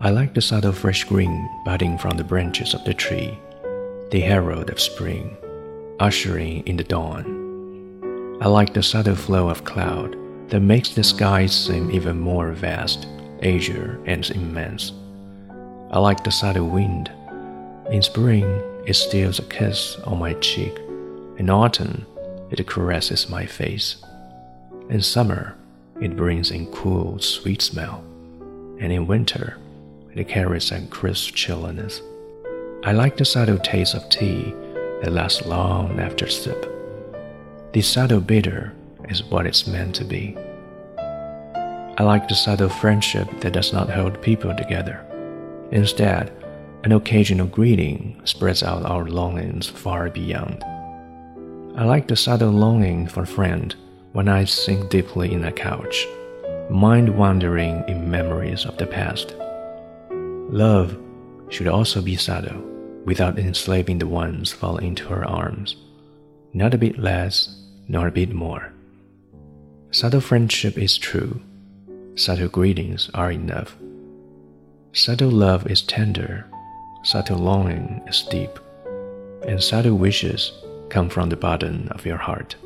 I like the subtle fresh green budding from the branches of the tree, the herald of spring, ushering in the dawn. I like the subtle flow of cloud that makes the sky seem even more vast, azure, and immense. I like the subtle wind. In spring, it steals a kiss on my cheek. In autumn, it caresses my face. In summer, it brings in cool, sweet smell. And in winter, it carries a crisp chilliness. I like the subtle taste of tea that lasts long after sip. The subtle bitter is what it's meant to be. I like the subtle friendship that does not hold people together. Instead, an occasional greeting spreads out our longings far beyond. I like the subtle longing for a friend when I sink deeply in a couch, mind wandering in memories of the past. Love should also be subtle, without enslaving the ones falling into her arms. Not a bit less, nor a bit more. Subtle friendship is true. Subtle greetings are enough. Subtle love is tender. Subtle longing is deep. And subtle wishes come from the bottom of your heart.